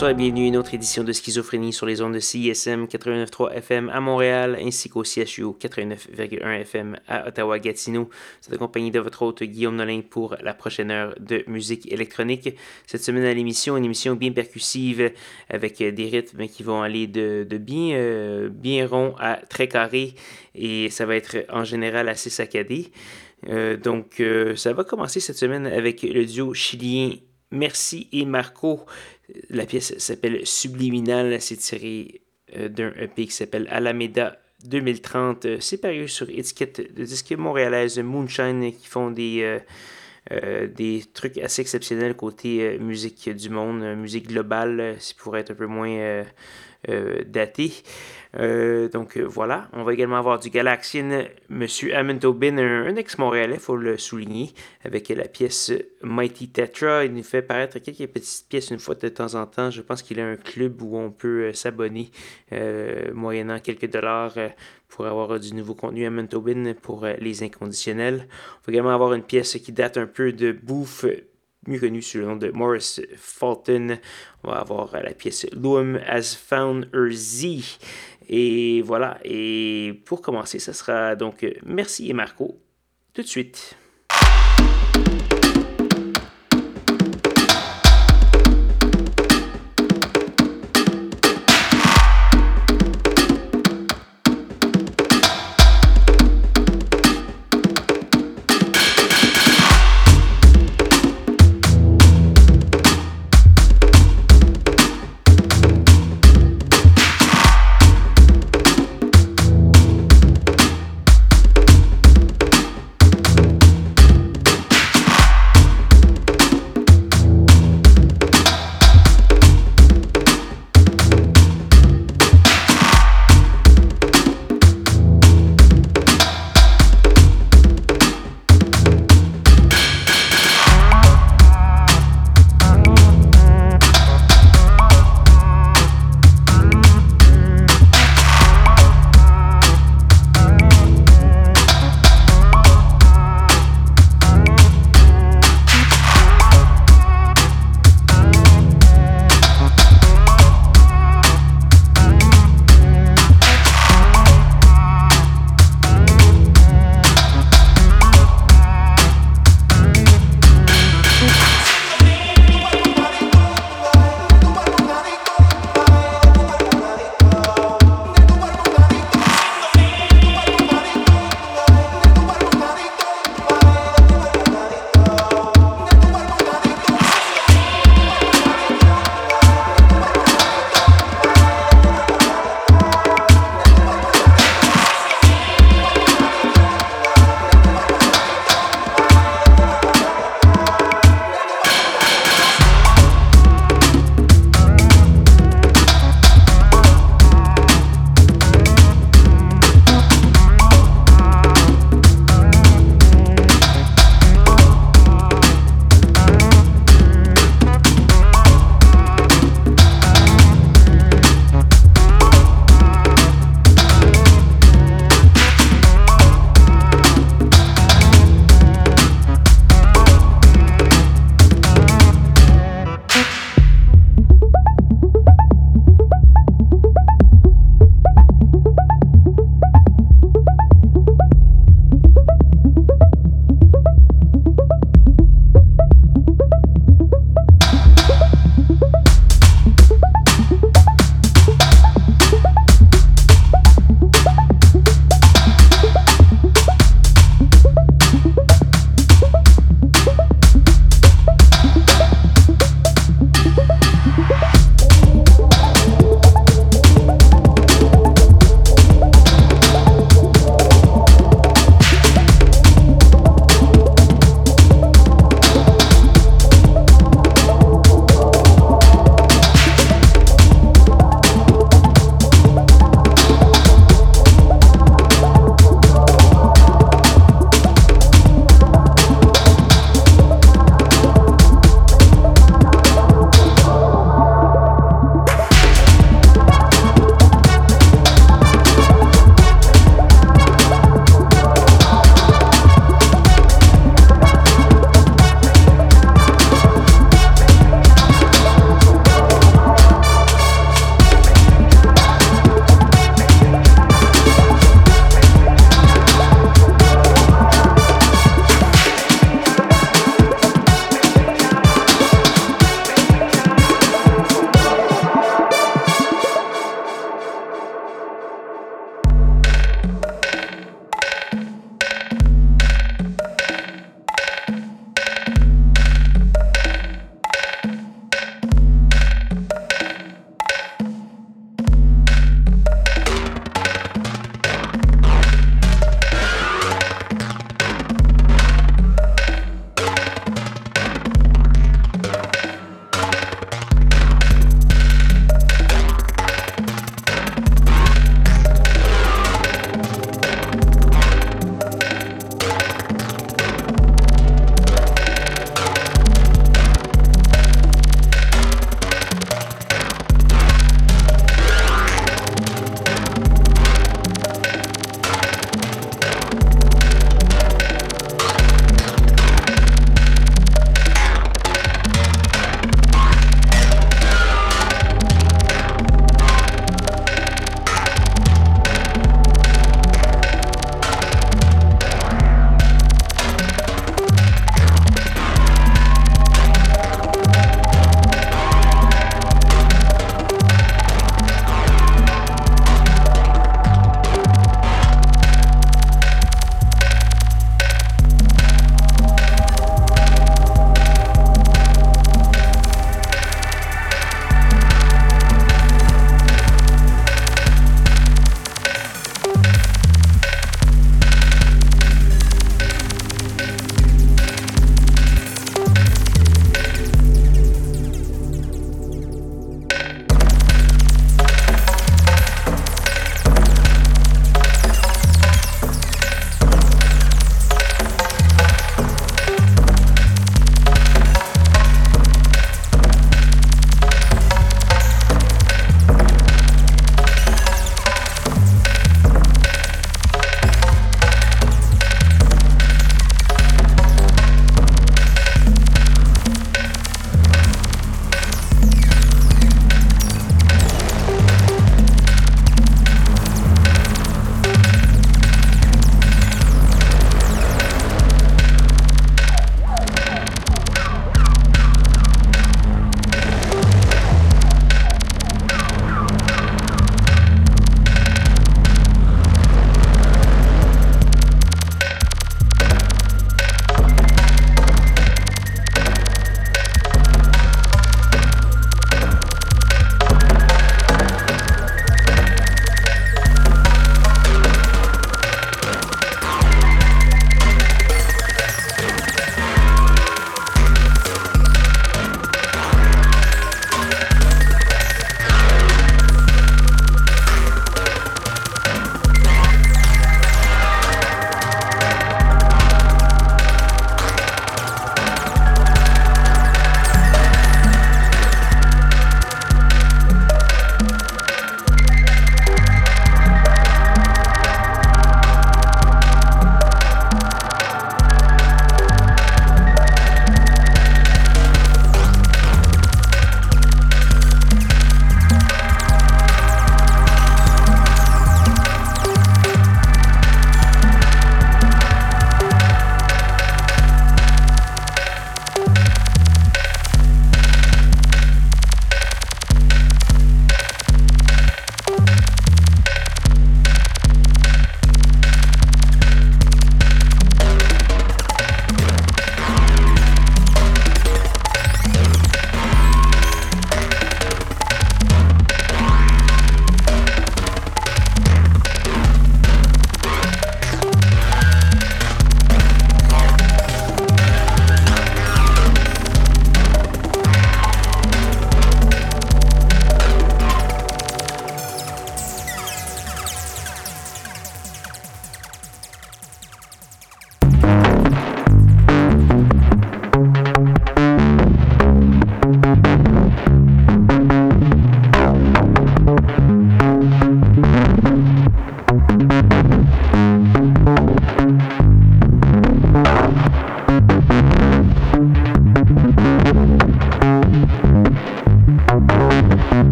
Bonsoir et bienvenue à une autre édition de Schizophrénie sur les ondes de CISM 89.3 FM à Montréal ainsi qu'au CHU 89.1 FM à Ottawa-Gatineau. C'est accompagné de votre hôte Guillaume Nolin pour la prochaine heure de musique électronique. Cette semaine à l'émission, une émission bien percussive avec des rythmes qui vont aller de, bien, euh, bien rond à très carré et ça va être en général assez saccadé. Euh, donc, euh, ça va commencer cette semaine avec le duo chilien Merci et Marco. La pièce s'appelle Subliminal. C'est tiré euh, d'un EP qui s'appelle Alameda 2030. Euh, c'est paru sur étiquette de disque montréalaise Moonshine qui font des, euh, des trucs assez exceptionnels côté musique du monde, musique globale, si pourrait être un peu moins daté. Euh, donc euh, voilà, on va également avoir du Galaxian, Monsieur Amon Tobin, un, ex-montréalais, il faut le souligner, avec la pièce Mighty Tetra. Il nous fait paraître quelques petites pièces une fois de temps en temps. Je pense qu'il a un club où on peut euh, s'abonner moyennant quelques dollars pour avoir du nouveau contenu à pour les inconditionnels. On va également avoir une pièce qui date un peu de bouffe mieux connu sous le nom de Morris Fulton. On va avoir la pièce Loom Has Found Her Z. Et voilà, et pour commencer, ce sera donc Merci et Marco tout de suite.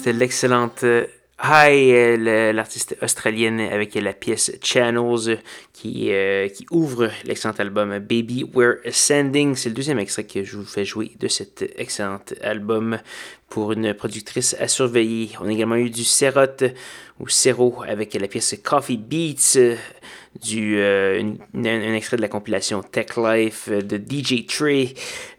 c'était l'excellente euh, Hi, euh, l'artiste australienne avec la pièce Channels qui, euh, qui ouvre l'excellent album Baby We're Ascending. C'est le deuxième extrait que je vous fais jouer de cet excellent album pour une productrice à surveiller. On a également eu du Serot ou Cero avec la pièce Coffee Beats du, euh, un, extrait de la compilation Tech Life euh, de DJ Trey,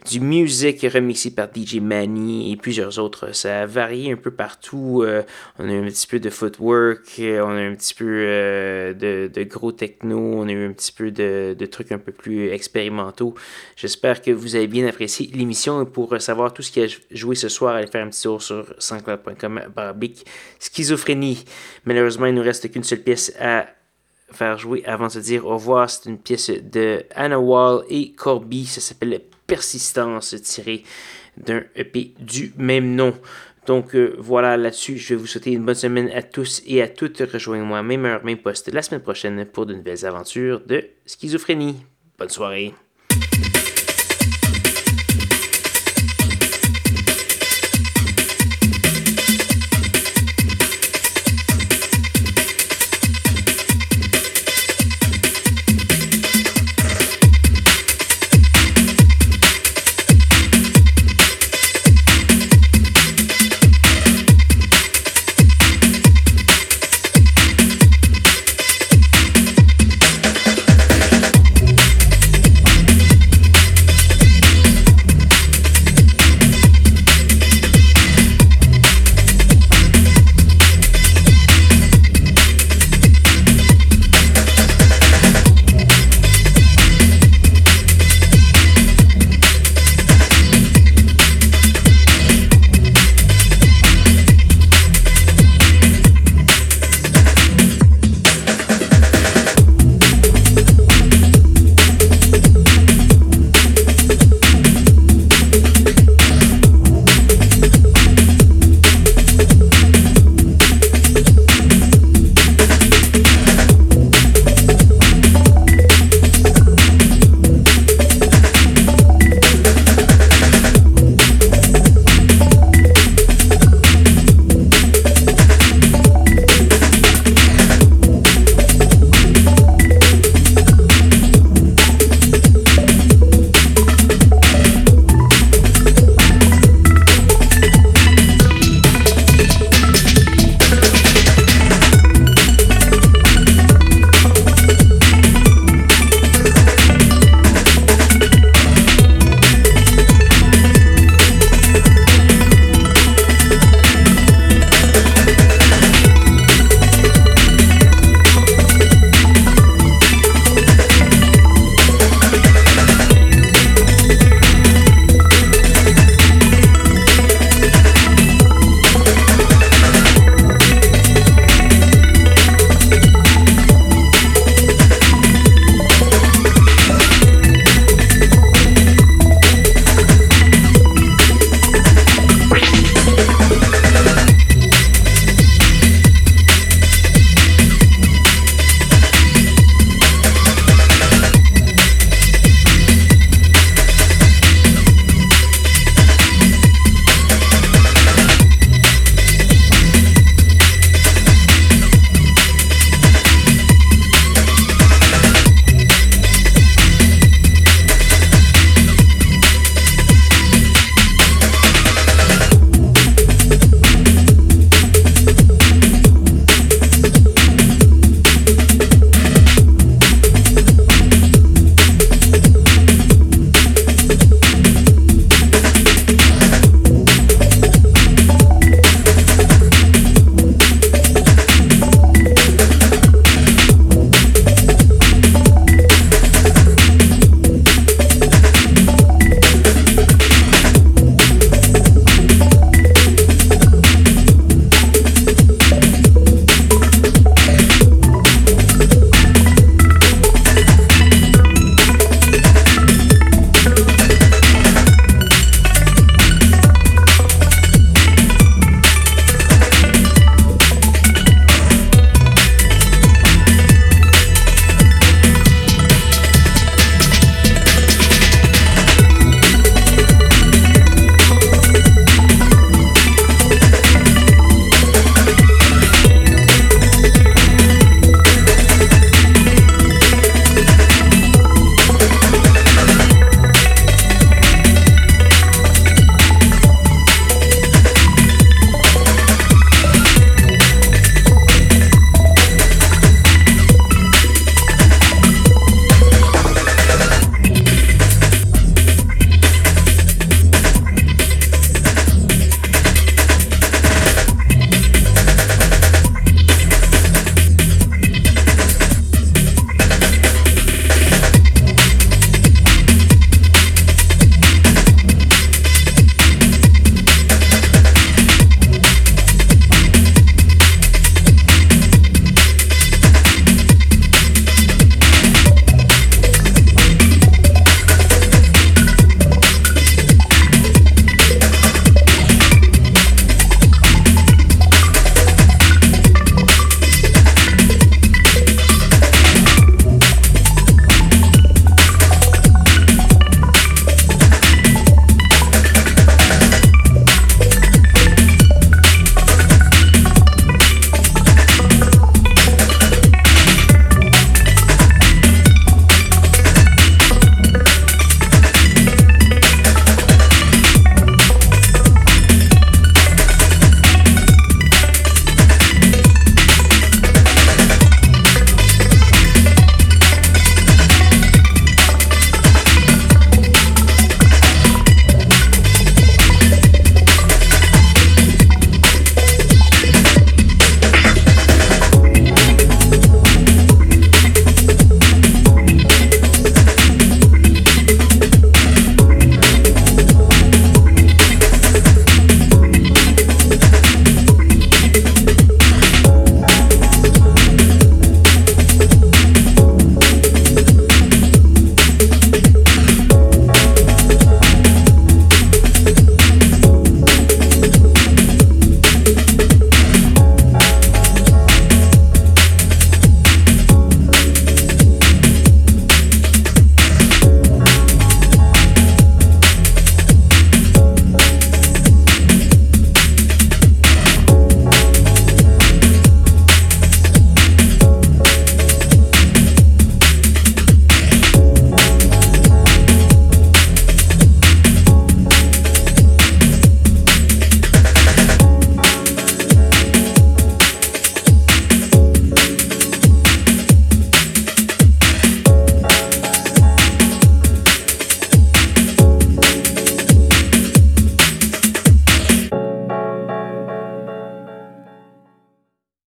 du Music remixé par DJ Manny et plusieurs autres. Ça a varié un peu partout. Euh, on a eu un petit peu de footwork, on a eu un petit peu de, de, gros techno, on a eu un petit peu de, de trucs un peu plus expérimentaux. J'espère que vous avez bien apprécié l'émission. Pour savoir tout ce qui a joué ce soir, allez faire un petit tour sur sanscloud.com barbic schizophrénie. Malheureusement, il nous reste qu'une seule pièce à faire jouer avant de se dire au revoir. C'est une pièce de Anna Wall et Corby. Ça s'appelle Persistance, tiré d'un EP du même nom. Donc euh, voilà, là-dessus, je vais vous souhaiter une bonne semaine à tous et à toutes. Rejoignez-moi même heure, même poste la semaine prochaine pour de nouvelles aventures de schizophrénie. Bonne soirée.